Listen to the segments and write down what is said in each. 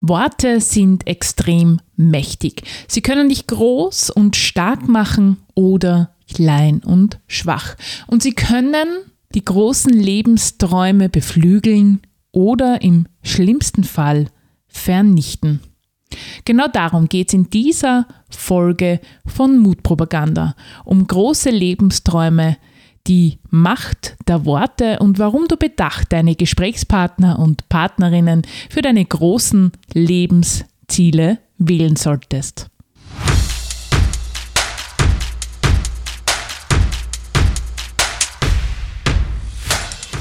Worte sind extrem mächtig. Sie können dich groß und stark machen oder klein und schwach. Und sie können die großen Lebensträume beflügeln oder im schlimmsten Fall vernichten. Genau darum geht es in dieser Folge von Mutpropaganda, um große Lebensträume, die Macht der Worte und warum du bedacht deine Gesprächspartner und Partnerinnen für deine großen Lebensziele wählen solltest.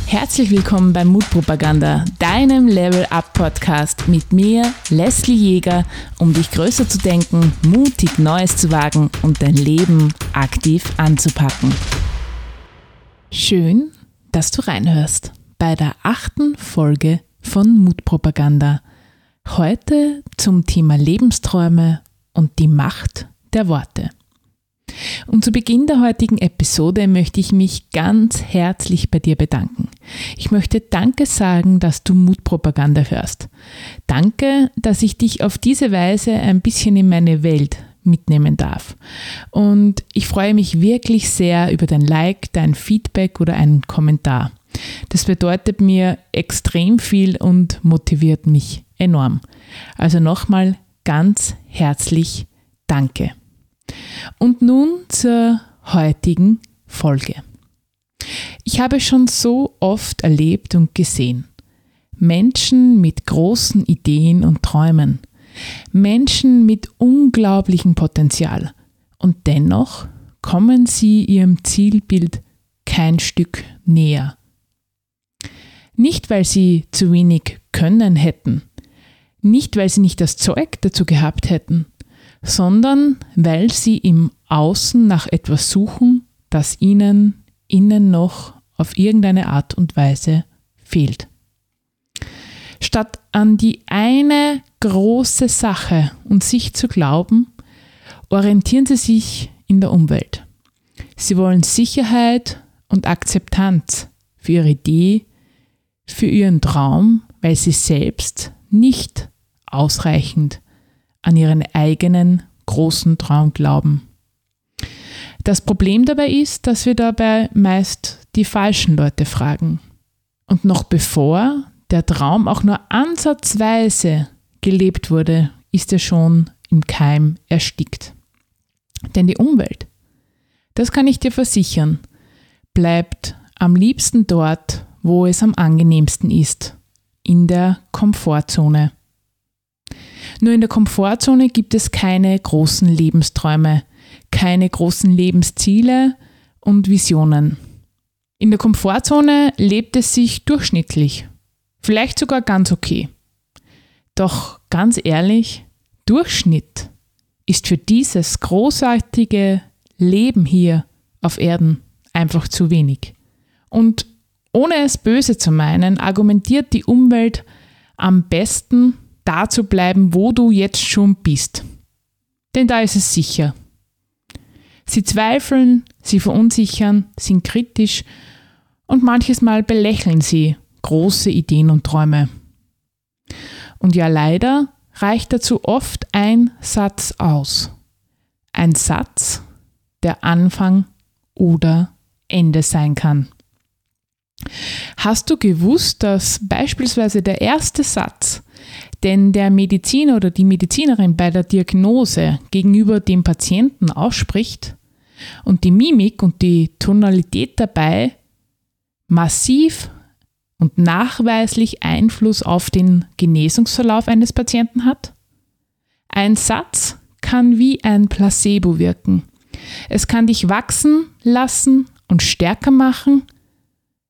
Herzlich willkommen bei Mutpropaganda, deinem Level Up Podcast mit mir, Leslie Jäger, um dich größer zu denken, mutig Neues zu wagen und dein Leben aktiv anzupacken. Schön, dass du reinhörst bei der achten Folge von Mutpropaganda. Heute zum Thema Lebensträume und die Macht der Worte. Und zu Beginn der heutigen Episode möchte ich mich ganz herzlich bei dir bedanken. Ich möchte Danke sagen, dass du Mutpropaganda hörst. Danke, dass ich dich auf diese Weise ein bisschen in meine Welt mitnehmen darf. Freue mich wirklich sehr über dein Like, dein Feedback oder einen Kommentar. Das bedeutet mir extrem viel und motiviert mich enorm. Also nochmal ganz herzlich Danke. Und nun zur heutigen Folge. Ich habe schon so oft erlebt und gesehen. Menschen mit großen Ideen und Träumen, Menschen mit unglaublichem Potenzial. Und dennoch kommen sie ihrem Zielbild kein Stück näher. Nicht, weil sie zu wenig können hätten, nicht, weil sie nicht das Zeug dazu gehabt hätten, sondern weil sie im Außen nach etwas suchen, das ihnen innen noch auf irgendeine Art und Weise fehlt. Statt an die eine große Sache und sich zu glauben, orientieren sie sich in der Umwelt. Sie wollen Sicherheit und Akzeptanz für ihre Idee, für ihren Traum, weil sie selbst nicht ausreichend an ihren eigenen großen Traum glauben. Das Problem dabei ist, dass wir dabei meist die falschen Leute fragen. Und noch bevor der Traum auch nur ansatzweise gelebt wurde, ist er schon im Keim erstickt. Denn die Umwelt, das kann ich dir versichern, bleibt am liebsten dort, wo es am angenehmsten ist, in der Komfortzone. Nur in der Komfortzone gibt es keine großen Lebensträume, keine großen Lebensziele und Visionen. In der Komfortzone lebt es sich durchschnittlich, vielleicht sogar ganz okay. Doch ganz ehrlich, Durchschnitt ist für dieses großartige Leben hier auf Erden einfach zu wenig. Und ohne es böse zu meinen, argumentiert die Umwelt am besten da zu bleiben, wo du jetzt schon bist. Denn da ist es sicher. Sie zweifeln, sie verunsichern, sind kritisch und manches Mal belächeln sie große Ideen und Träume. Und ja, leider reicht dazu oft ein Satz aus. Ein Satz, der Anfang oder Ende sein kann. Hast du gewusst, dass beispielsweise der erste Satz denn der Mediziner oder die Medizinerin bei der Diagnose gegenüber dem Patienten ausspricht und die Mimik und die Tonalität dabei massiv und nachweislich Einfluss auf den Genesungsverlauf eines Patienten hat? Ein Satz kann wie ein Placebo wirken. Es kann dich wachsen lassen und stärker machen.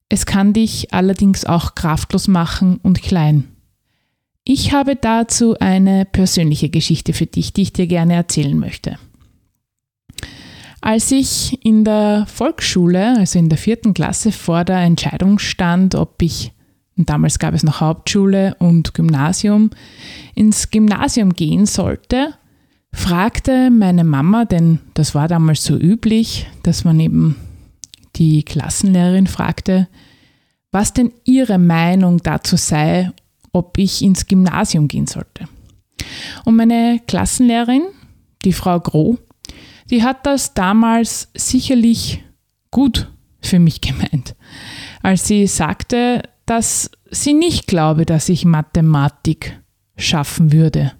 Es kann dich allerdings auch kraftlos machen und klein. Ich habe dazu eine persönliche Geschichte für dich, die ich dir gerne erzählen möchte. Als ich in der Volksschule, also in der vierten Klasse, vor der Entscheidung stand, ob ich, damals gab es noch Hauptschule und Gymnasium, ins Gymnasium gehen sollte, fragte meine Mama, denn das war damals so üblich, dass man eben die Klassenlehrerin fragte, was denn ihre Meinung dazu sei ob ich ins Gymnasium gehen sollte. Und meine Klassenlehrerin, die Frau Groh, die hat das damals sicherlich gut für mich gemeint, als sie sagte, dass sie nicht glaube, dass ich Mathematik schaffen würde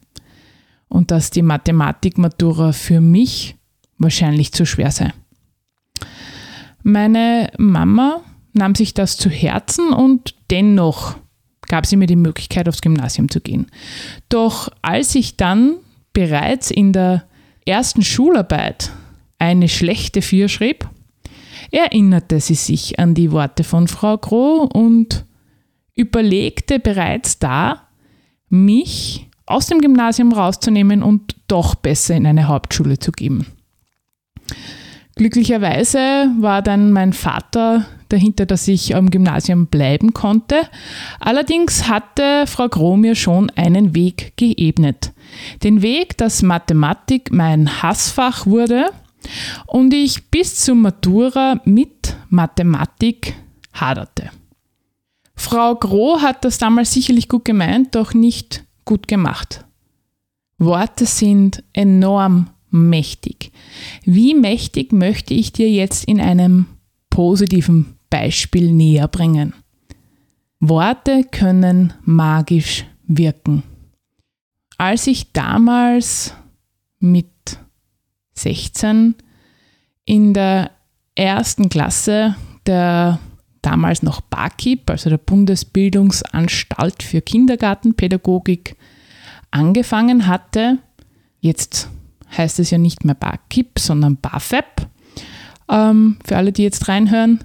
und dass die Mathematikmatura für mich wahrscheinlich zu schwer sei. Meine Mama nahm sich das zu Herzen und dennoch gab sie mir die Möglichkeit, aufs Gymnasium zu gehen. Doch als ich dann bereits in der ersten Schularbeit eine schlechte Vier schrieb, erinnerte sie sich an die Worte von Frau Groh und überlegte bereits da, mich aus dem Gymnasium rauszunehmen und doch besser in eine Hauptschule zu geben. Glücklicherweise war dann mein Vater dahinter, dass ich am Gymnasium bleiben konnte. Allerdings hatte Frau Groh mir schon einen Weg geebnet. Den Weg, dass Mathematik mein Hassfach wurde und ich bis zur Matura mit Mathematik haderte. Frau Groh hat das damals sicherlich gut gemeint, doch nicht gut gemacht. Worte sind enorm mächtig. Wie mächtig möchte ich dir jetzt in einem positiven Beispiel näher bringen? Worte können magisch wirken. Als ich damals mit 16 in der ersten Klasse der damals noch BAKIP, also der Bundesbildungsanstalt für Kindergartenpädagogik, angefangen hatte. Jetzt heißt es ja nicht mehr BAKIP, sondern BAFEP. Ähm, für alle, die jetzt reinhören,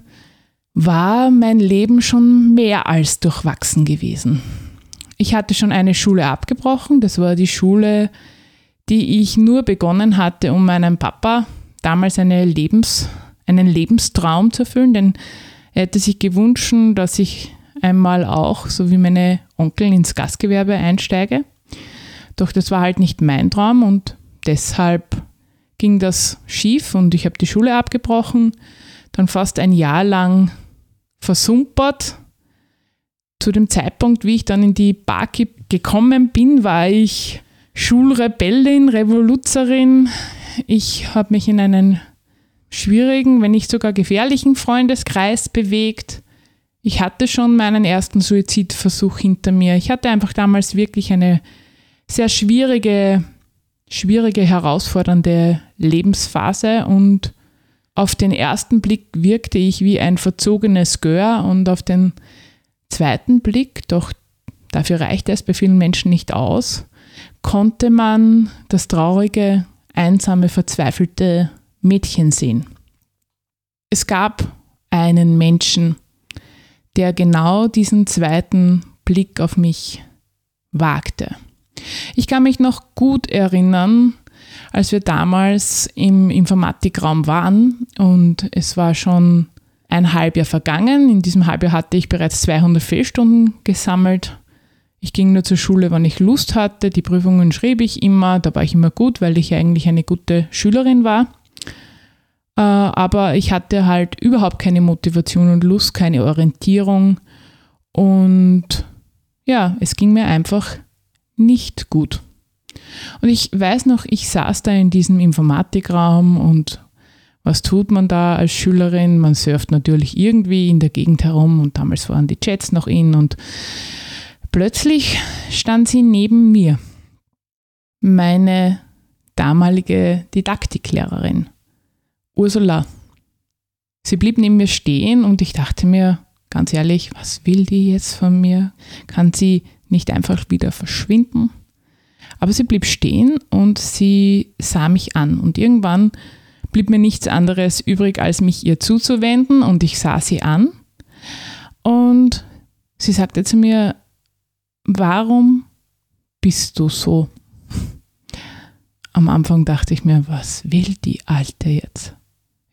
war mein Leben schon mehr als durchwachsen gewesen. Ich hatte schon eine Schule abgebrochen. Das war die Schule, die ich nur begonnen hatte, um meinem Papa damals eine Lebens, einen Lebenstraum zu erfüllen, denn er hätte sich gewünscht, dass ich einmal auch, so wie meine Onkel, ins Gastgewerbe einsteige. Doch das war halt nicht mein Traum und deshalb ging das schief und ich habe die Schule abgebrochen, dann fast ein Jahr lang versumpert. Zu dem Zeitpunkt, wie ich dann in die Barki gekommen bin, war ich Schulrebellin, Revoluzerin. Ich habe mich in einen schwierigen, wenn nicht sogar gefährlichen Freundeskreis bewegt. Ich hatte schon meinen ersten Suizidversuch hinter mir. Ich hatte einfach damals wirklich eine sehr schwierige, schwierige, herausfordernde Lebensphase und auf den ersten Blick wirkte ich wie ein verzogenes Gör und auf den zweiten Blick, doch dafür reichte es bei vielen Menschen nicht aus, konnte man das traurige, einsame, verzweifelte Mädchen sehen. Es gab einen Menschen, der genau diesen zweiten Blick auf mich wagte. Ich kann mich noch gut erinnern, als wir damals im Informatikraum waren und es war schon ein Halbjahr vergangen. In diesem Halbjahr hatte ich bereits 200 Fehlstunden gesammelt. Ich ging nur zur Schule, wann ich Lust hatte. Die Prüfungen schrieb ich immer. Da war ich immer gut, weil ich eigentlich eine gute Schülerin war. Äh, aber ich hatte halt überhaupt keine Motivation und Lust, keine Orientierung. Und ja, es ging mir einfach nicht gut. Und ich weiß noch, ich saß da in diesem Informatikraum und was tut man da als Schülerin? Man surft natürlich irgendwie in der Gegend herum und damals waren die Chats noch in und plötzlich stand sie neben mir, meine damalige Didaktiklehrerin. Ursula. Sie blieb neben mir stehen und ich dachte mir, ganz ehrlich, was will die jetzt von mir? Kann sie nicht einfach wieder verschwinden? Aber sie blieb stehen und sie sah mich an und irgendwann blieb mir nichts anderes übrig, als mich ihr zuzuwenden und ich sah sie an und sie sagte zu mir, warum bist du so? Am Anfang dachte ich mir, was will die Alte jetzt?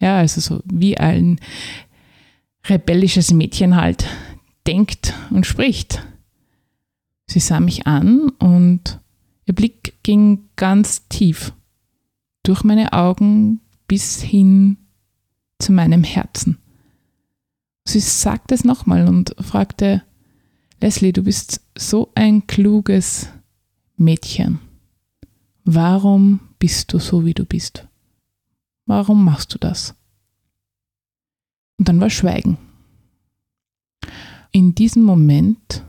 Ja, also so wie ein rebellisches Mädchen halt denkt und spricht. Sie sah mich an und ihr Blick ging ganz tief durch meine Augen bis hin zu meinem Herzen. Sie sagte es nochmal und fragte, Leslie, du bist so ein kluges Mädchen. warum bist du so, wie du bist? Warum machst du das? Und dann war Schweigen. In diesem Moment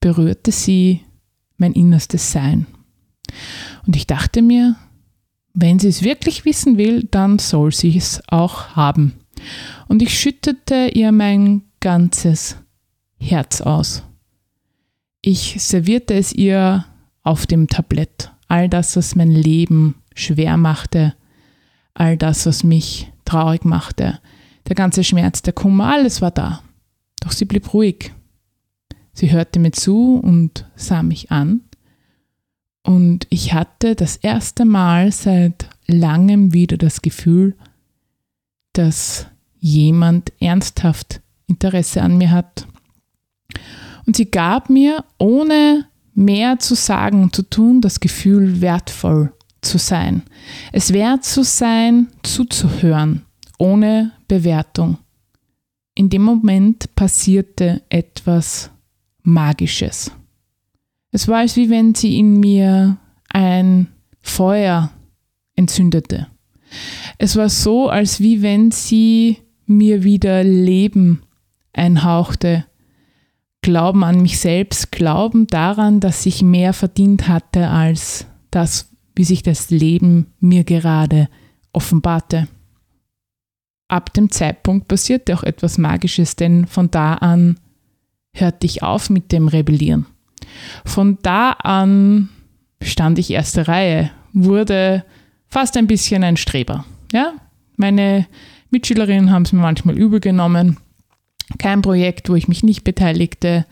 berührte sie mein innerstes Sein. Und ich dachte mir, wenn sie es wirklich wissen will, dann soll sie es auch haben. Und ich schüttete ihr mein ganzes Herz aus. Ich servierte es ihr auf dem Tablett. All das, was mein Leben schwer machte, all das, was mich traurig machte, der ganze Schmerz, der Kummer, alles war da. Doch sie blieb ruhig. Sie hörte mir zu und sah mich an. Und ich hatte das erste Mal seit langem wieder das Gefühl, dass jemand ernsthaft Interesse an mir hat. Und sie gab mir, ohne mehr zu sagen und zu tun, das Gefühl, wertvoll zu sein. Es wert zu sein, zuzuhören, ohne Bewertung. In dem Moment passierte etwas Magisches. Es war, als wie wenn sie in mir ein Feuer entzündete. Es war so, als wie wenn sie mir wieder Leben einhauchte. Glauben an mich selbst, Glauben daran, dass ich mehr verdient hatte als das, wie sich das Leben mir gerade offenbarte ab dem Zeitpunkt passierte auch etwas Magisches, denn von da an hörte ich auf mit dem Rebellieren. Von da an stand ich erste Reihe, wurde fast ein bisschen ein Streber. Ja? Meine Mitschülerinnen haben es mir manchmal übel genommen. Kein Projekt, wo ich mich nicht beteiligte.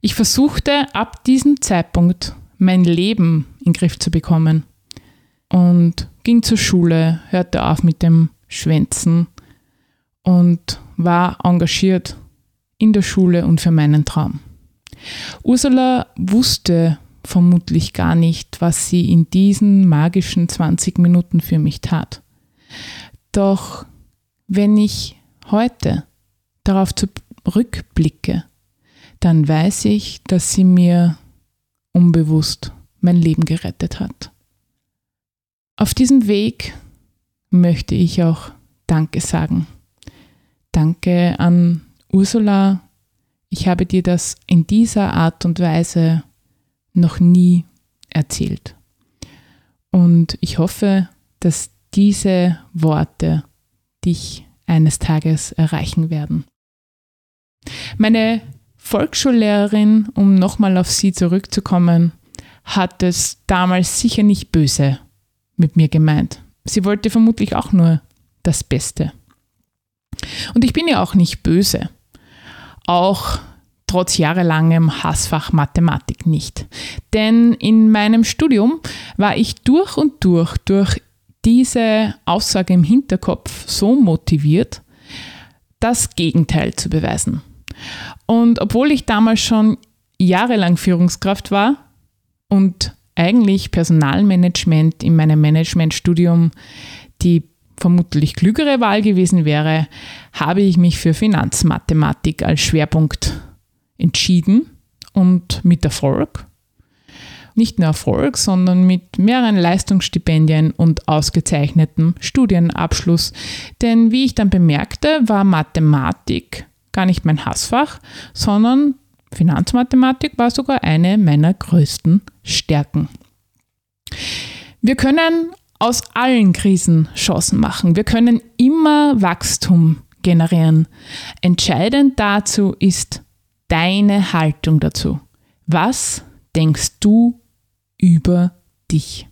Ich versuchte ab diesem Zeitpunkt mein Leben in den Griff zu bekommen und ging zur Schule, hörte auf mit dem Schwänzen und war engagiert in der Schule und für meinen Traum. Ursula wusste vermutlich gar nicht, was sie in diesen magischen 20 Minuten für mich tat. Doch wenn ich heute darauf zurückblicke, dann weiß ich, dass sie mir unbewusst mein Leben gerettet hat. Auf diesem Weg möchte ich auch Danke sagen Danke an Ursula. Ich habe dir das in dieser Art und Weise noch nie erzählt. Und ich hoffe, dass diese Worte dich eines Tages erreichen werden. Meine Volksschullehrerin, um nochmal auf sie zurückzukommen, hat es damals sicher nicht böse mit mir gemeint. Sie wollte vermutlich auch nur das Beste. Und ich bin ja auch nicht böse. Auch trotz jahrelangem Hassfach Mathematik nicht. Denn in meinem Studium war ich durch und durch durch diese Aussage im Hinterkopf so motiviert, das Gegenteil zu beweisen. Und obwohl ich damals schon jahrelang Führungskraft war und eigentlich Personalmanagement in meinem Managementstudium die vermutlich klügere Wahl gewesen wäre, habe ich mich für Finanzmathematik als Schwerpunkt entschieden und mit Erfolg. Nicht nur Erfolg, sondern mit mehreren Leistungsstipendien und ausgezeichnetem Studienabschluss. Denn wie ich dann bemerkte, war Mathematik gar nicht mein Hassfach, sondern Finanzmathematik war sogar eine meiner größten Stärken. Wir können aus allen Krisen Chancen machen. Wir können immer Wachstum generieren. Entscheidend dazu ist deine Haltung dazu. Was denkst du über dich?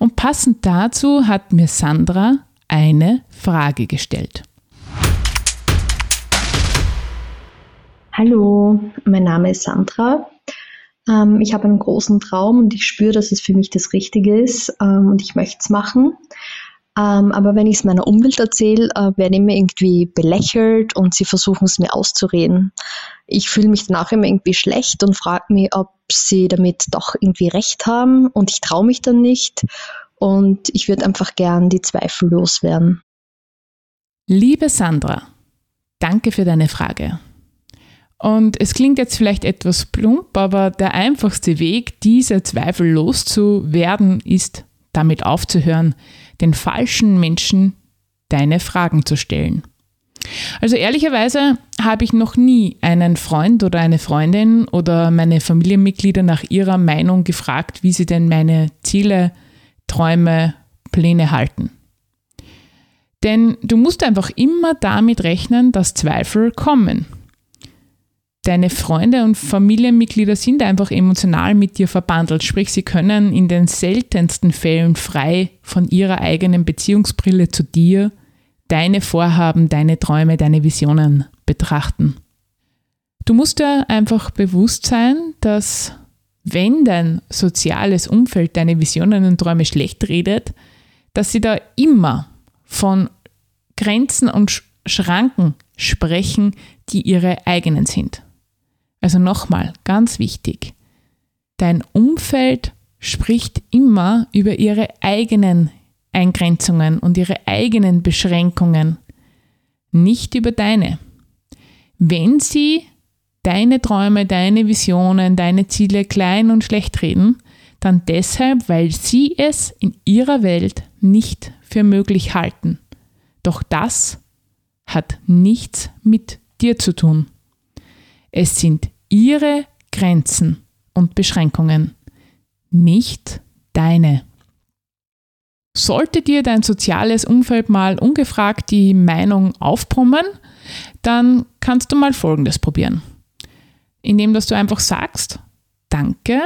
Und passend dazu hat mir Sandra eine Frage gestellt. Hallo, mein Name ist Sandra. Ähm, ich habe einen großen Traum und ich spüre, dass es für mich das Richtige ist ähm, und ich möchte es machen. Ähm, aber wenn ich es meiner Umwelt erzähle, äh, werde ich irgendwie belächelt und sie versuchen es mir auszureden. Ich fühle mich danach immer irgendwie schlecht und frage mich, ob sie damit doch irgendwie recht haben und ich traue mich dann nicht und ich würde einfach gern die Zweifel loswerden. Liebe Sandra, danke für deine Frage. Und es klingt jetzt vielleicht etwas plump, aber der einfachste Weg, diese Zweifel loszuwerden, ist damit aufzuhören, den falschen Menschen deine Fragen zu stellen. Also ehrlicherweise habe ich noch nie einen Freund oder eine Freundin oder meine Familienmitglieder nach ihrer Meinung gefragt, wie sie denn meine Ziele, Träume, Pläne halten. Denn du musst einfach immer damit rechnen, dass Zweifel kommen. Deine Freunde und Familienmitglieder sind einfach emotional mit dir verbandelt, sprich sie können in den seltensten Fällen frei von ihrer eigenen Beziehungsbrille zu dir deine Vorhaben, deine Träume, deine Visionen betrachten. Du musst dir einfach bewusst sein, dass wenn dein soziales Umfeld deine Visionen und Träume schlecht redet, dass sie da immer von Grenzen und Schranken sprechen, die ihre eigenen sind. Also nochmal, ganz wichtig, dein Umfeld spricht immer über ihre eigenen Eingrenzungen und ihre eigenen Beschränkungen, nicht über deine. Wenn sie deine Träume, deine Visionen, deine Ziele klein und schlecht reden, dann deshalb, weil sie es in ihrer Welt nicht für möglich halten. Doch das hat nichts mit dir zu tun. Es sind ihre Grenzen und Beschränkungen, nicht deine. Sollte dir dein soziales Umfeld mal ungefragt die Meinung aufbrummen, dann kannst du mal Folgendes probieren. Indem dass du einfach sagst, danke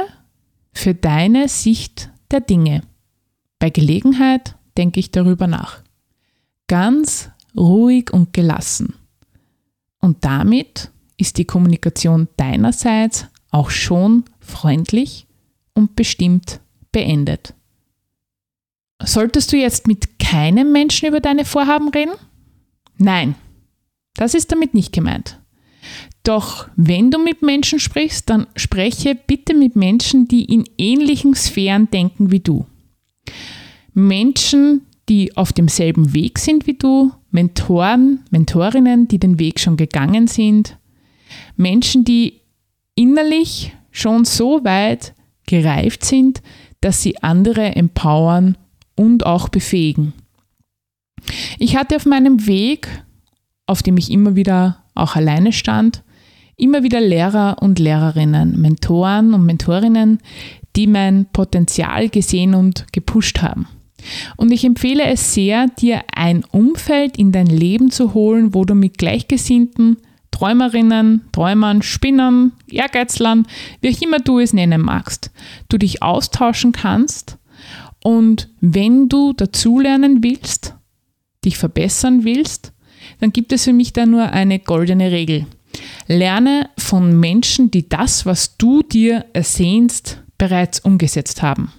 für deine Sicht der Dinge. Bei Gelegenheit denke ich darüber nach. Ganz ruhig und gelassen. Und damit ist die Kommunikation deinerseits auch schon freundlich und bestimmt beendet. Solltest du jetzt mit keinem Menschen über deine Vorhaben reden? Nein, das ist damit nicht gemeint. Doch wenn du mit Menschen sprichst, dann spreche bitte mit Menschen, die in ähnlichen Sphären denken wie du. Menschen, die auf demselben Weg sind wie du, Mentoren, Mentorinnen, die den Weg schon gegangen sind, Menschen, die innerlich schon so weit gereift sind, dass sie andere empowern und auch befähigen. Ich hatte auf meinem Weg, auf dem ich immer wieder auch alleine stand, immer wieder Lehrer und Lehrerinnen, Mentoren und Mentorinnen, die mein Potenzial gesehen und gepusht haben. Und ich empfehle es sehr, dir ein Umfeld in dein Leben zu holen, wo du mit Gleichgesinnten, Träumerinnen, Träumern, Spinnern, Ehrgeizlern, wie auch immer du es nennen magst, du dich austauschen kannst und wenn du dazulernen willst, dich verbessern willst, dann gibt es für mich da nur eine goldene Regel. Lerne von Menschen, die das, was du dir ersehnst, bereits umgesetzt haben.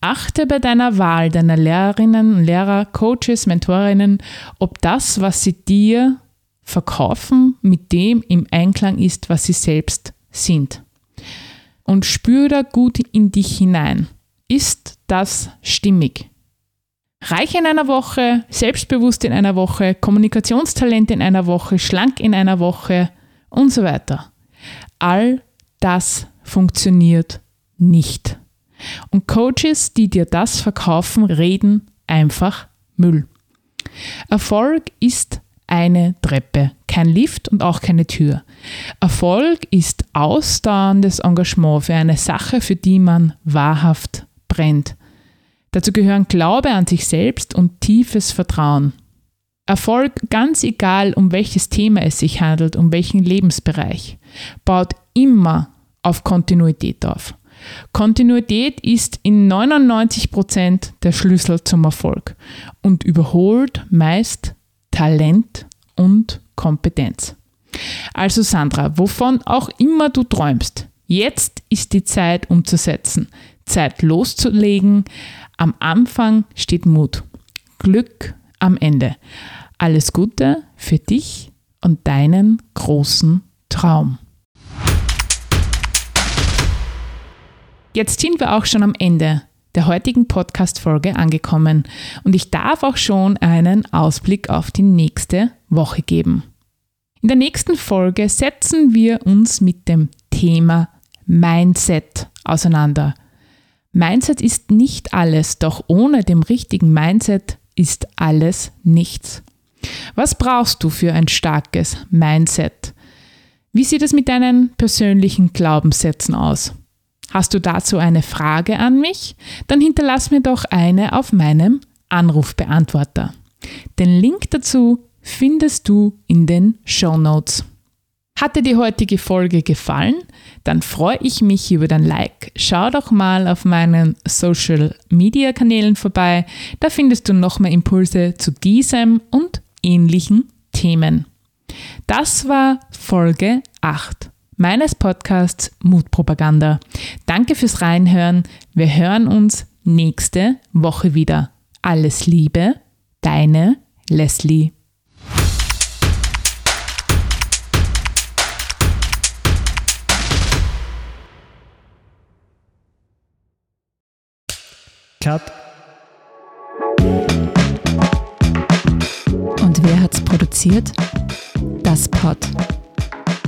Achte bei deiner Wahl deiner Lehrerinnen, Lehrer, Coaches, Mentorinnen, ob das, was sie dir verkaufen, mit dem im Einklang ist, was sie selbst sind. Und spüre da gut in dich hinein. Ist das stimmig? Reich in einer Woche, selbstbewusst in einer Woche, Kommunikationstalent in einer Woche, schlank in einer Woche und so weiter. All das funktioniert nicht. Und Coaches, die dir das verkaufen, reden einfach Müll. Erfolg ist eine Treppe, kein Lift und auch keine Tür. Erfolg ist ausdauerndes Engagement für eine Sache, für die man wahrhaft brennt. Dazu gehören Glaube an sich selbst und tiefes Vertrauen. Erfolg, ganz egal um welches Thema es sich handelt, um welchen Lebensbereich, baut immer auf Kontinuität auf. Kontinuität ist in 99% der Schlüssel zum Erfolg und überholt meist Talent und Kompetenz. Also Sandra, wovon auch immer du träumst, jetzt ist die Zeit umzusetzen. Zeit loszulegen. Am Anfang steht Mut. Glück am Ende. Alles Gute für dich und deinen großen Traum. Jetzt sind wir auch schon am Ende der heutigen Podcast-Folge angekommen und ich darf auch schon einen Ausblick auf die nächste Woche geben. In der nächsten Folge setzen wir uns mit dem Thema Mindset auseinander. Mindset ist nicht alles, doch ohne dem richtigen Mindset ist alles nichts. Was brauchst du für ein starkes Mindset? Wie sieht es mit deinen persönlichen Glaubenssätzen aus? Hast du dazu eine Frage an mich? Dann hinterlass mir doch eine auf meinem Anrufbeantworter. Den Link dazu findest du in den Show Notes. Hat dir die heutige Folge gefallen? Dann freue ich mich über dein Like. Schau doch mal auf meinen Social Media Kanälen vorbei. Da findest du noch mehr Impulse zu diesem und ähnlichen Themen. Das war Folge 8 meines Podcasts Mutpropaganda. Danke fürs Reinhören. Wir hören uns nächste Woche wieder. Alles Liebe, deine Leslie. Cut. Und wer hat's produziert? Das Pod